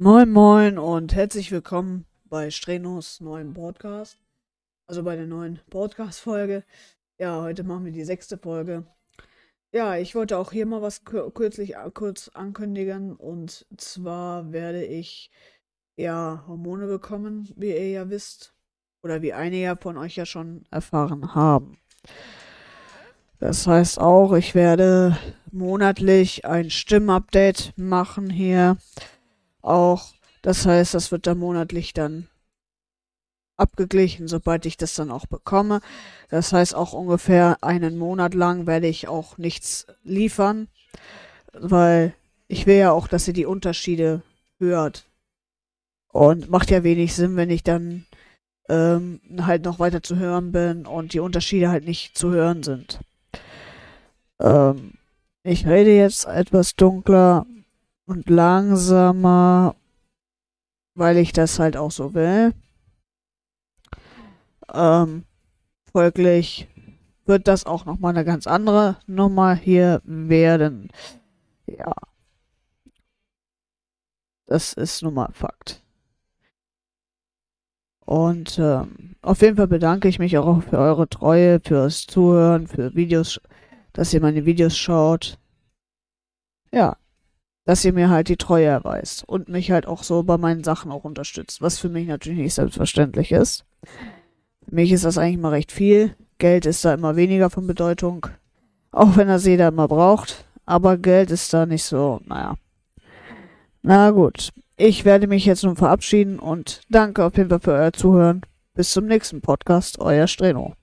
Moin Moin und herzlich willkommen bei Strenos neuen Podcast. Also bei der neuen Podcast-Folge. Ja, heute machen wir die sechste Folge. Ja, ich wollte auch hier mal was kürzlich kurz ankündigen. Und zwar werde ich ja Hormone bekommen, wie ihr ja wisst. Oder wie einige von euch ja schon erfahren haben. Das heißt auch, ich werde monatlich ein Stimmupdate machen hier auch. Das heißt, das wird dann monatlich dann abgeglichen, sobald ich das dann auch bekomme. Das heißt, auch ungefähr einen Monat lang werde ich auch nichts liefern, weil ich will ja auch, dass ihr die Unterschiede hört. Und macht ja wenig Sinn, wenn ich dann ähm, halt noch weiter zu hören bin und die Unterschiede halt nicht zu hören sind. Ähm, ich rede jetzt etwas dunkler, und langsamer, weil ich das halt auch so will. Ähm, folglich wird das auch nochmal eine ganz andere Nummer hier werden. Ja. Das ist nun mal Fakt. Und ähm, auf jeden Fall bedanke ich mich auch für eure Treue, fürs Zuhören, für Videos, dass ihr meine Videos schaut. Ja, dass ihr mir halt die Treue erweist und mich halt auch so bei meinen Sachen auch unterstützt, was für mich natürlich nicht selbstverständlich ist. Für mich ist das eigentlich mal recht viel. Geld ist da immer weniger von Bedeutung, auch wenn das jeder immer braucht, aber Geld ist da nicht so, naja. Na gut, ich werde mich jetzt nun verabschieden und danke auf jeden Fall für euer Zuhören. Bis zum nächsten Podcast, euer Streno.